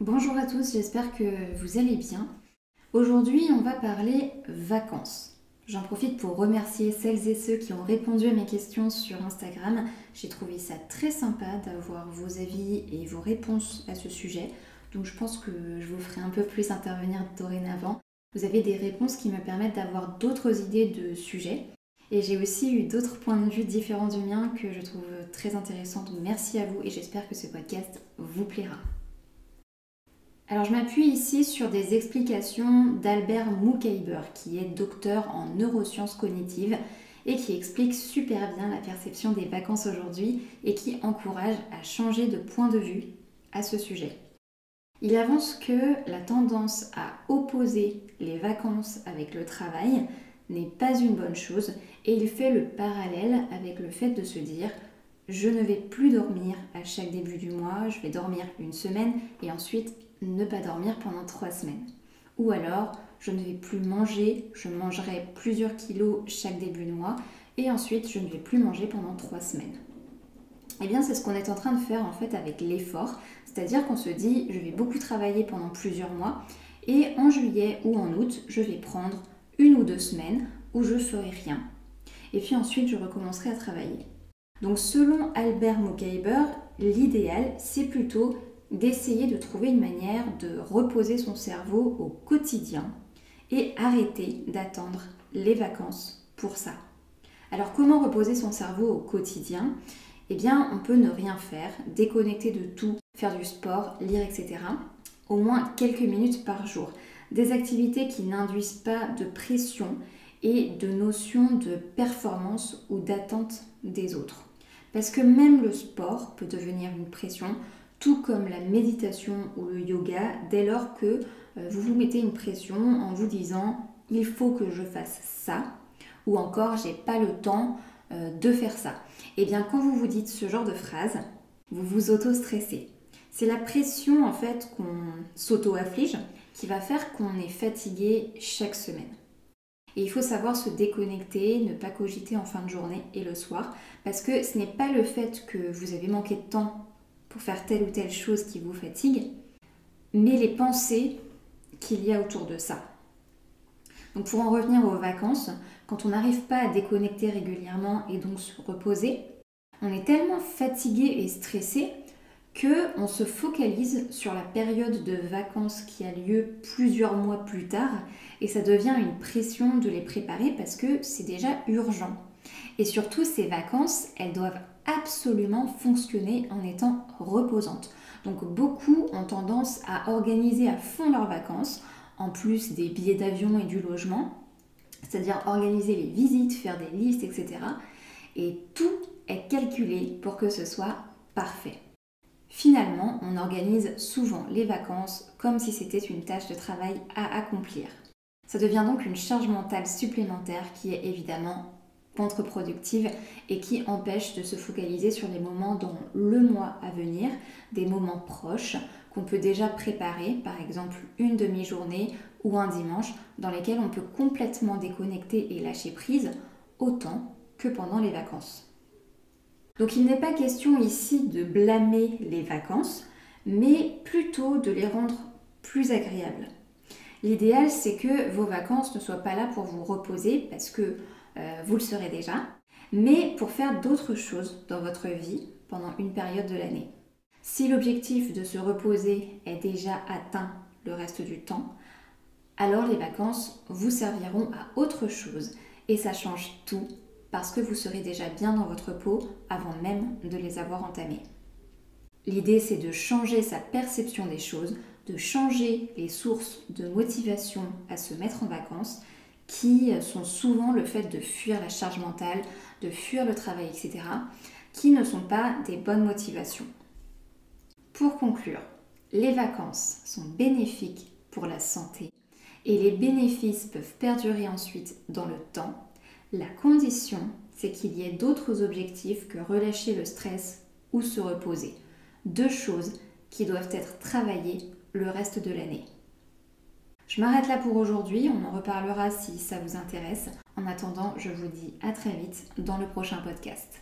Bonjour à tous, j'espère que vous allez bien. Aujourd'hui, on va parler vacances. J'en profite pour remercier celles et ceux qui ont répondu à mes questions sur Instagram. J'ai trouvé ça très sympa d'avoir vos avis et vos réponses à ce sujet. Donc je pense que je vous ferai un peu plus intervenir dorénavant. Vous avez des réponses qui me permettent d'avoir d'autres idées de sujets. Et j'ai aussi eu d'autres points de vue différents du mien que je trouve très intéressants. Merci à vous et j'espère que ce podcast vous plaira. Alors je m'appuie ici sur des explications d'Albert Moukaiber, qui est docteur en neurosciences cognitives et qui explique super bien la perception des vacances aujourd'hui et qui encourage à changer de point de vue à ce sujet. Il avance que la tendance à opposer les vacances avec le travail n'est pas une bonne chose et il fait le parallèle avec le fait de se dire je ne vais plus dormir à chaque début du mois, je vais dormir une semaine et ensuite ne pas dormir pendant trois semaines. Ou alors, je ne vais plus manger, je mangerai plusieurs kilos chaque début de mois et ensuite je ne vais plus manger pendant trois semaines. Eh bien, c'est ce qu'on est en train de faire en fait avec l'effort, c'est-à-dire qu'on se dit je vais beaucoup travailler pendant plusieurs mois et en juillet ou en août, je vais prendre une ou deux semaines où je ferai rien. Et puis ensuite, je recommencerai à travailler. Donc, selon Albert Mokaiber, l'idéal, c'est plutôt d'essayer de trouver une manière de reposer son cerveau au quotidien et arrêter d'attendre les vacances pour ça. Alors comment reposer son cerveau au quotidien? Eh bien on peut ne rien faire, déconnecter de tout, faire du sport, lire, etc. Au moins quelques minutes par jour. Des activités qui n'induisent pas de pression et de notion de performance ou d'attente des autres. Parce que même le sport peut devenir une pression, tout comme la méditation ou le yoga, dès lors que euh, vous vous mettez une pression en vous disant il faut que je fasse ça, ou encore j'ai pas le temps euh, de faire ça. Et eh bien quand vous vous dites ce genre de phrase, vous vous auto-stressez. C'est la pression en fait qu'on s'auto-afflige qui va faire qu'on est fatigué chaque semaine. Et il faut savoir se déconnecter, ne pas cogiter en fin de journée et le soir, parce que ce n'est pas le fait que vous avez manqué de temps pour faire telle ou telle chose qui vous fatigue, mais les pensées qu'il y a autour de ça. Donc pour en revenir aux vacances, quand on n'arrive pas à déconnecter régulièrement et donc se reposer, on est tellement fatigué et stressé que on se focalise sur la période de vacances qui a lieu plusieurs mois plus tard et ça devient une pression de les préparer parce que c'est déjà urgent. Et surtout ces vacances, elles doivent absolument fonctionner en étant reposantes. Donc beaucoup ont tendance à organiser à fond leurs vacances, en plus des billets d'avion et du logement, c'est-à-dire organiser les visites, faire des listes, etc. Et tout est calculé pour que ce soit parfait. Finalement, on organise souvent les vacances comme si c'était une tâche de travail à accomplir. Ça devient donc une charge mentale supplémentaire qui est évidemment contre-productive et qui empêche de se focaliser sur les moments dans le mois à venir, des moments proches qu'on peut déjà préparer, par exemple une demi-journée ou un dimanche, dans lesquels on peut complètement déconnecter et lâcher prise autant que pendant les vacances. Donc il n'est pas question ici de blâmer les vacances, mais plutôt de les rendre plus agréables. L'idéal, c'est que vos vacances ne soient pas là pour vous reposer parce que euh, vous le serez déjà, mais pour faire d'autres choses dans votre vie pendant une période de l'année. Si l'objectif de se reposer est déjà atteint le reste du temps, alors les vacances vous serviront à autre chose et ça change tout parce que vous serez déjà bien dans votre peau avant même de les avoir entamées. L'idée c'est de changer sa perception des choses, de changer les sources de motivation à se mettre en vacances qui sont souvent le fait de fuir la charge mentale, de fuir le travail, etc., qui ne sont pas des bonnes motivations. Pour conclure, les vacances sont bénéfiques pour la santé et les bénéfices peuvent perdurer ensuite dans le temps. La condition, c'est qu'il y ait d'autres objectifs que relâcher le stress ou se reposer. Deux choses qui doivent être travaillées le reste de l'année. Je m'arrête là pour aujourd'hui, on en reparlera si ça vous intéresse. En attendant, je vous dis à très vite dans le prochain podcast.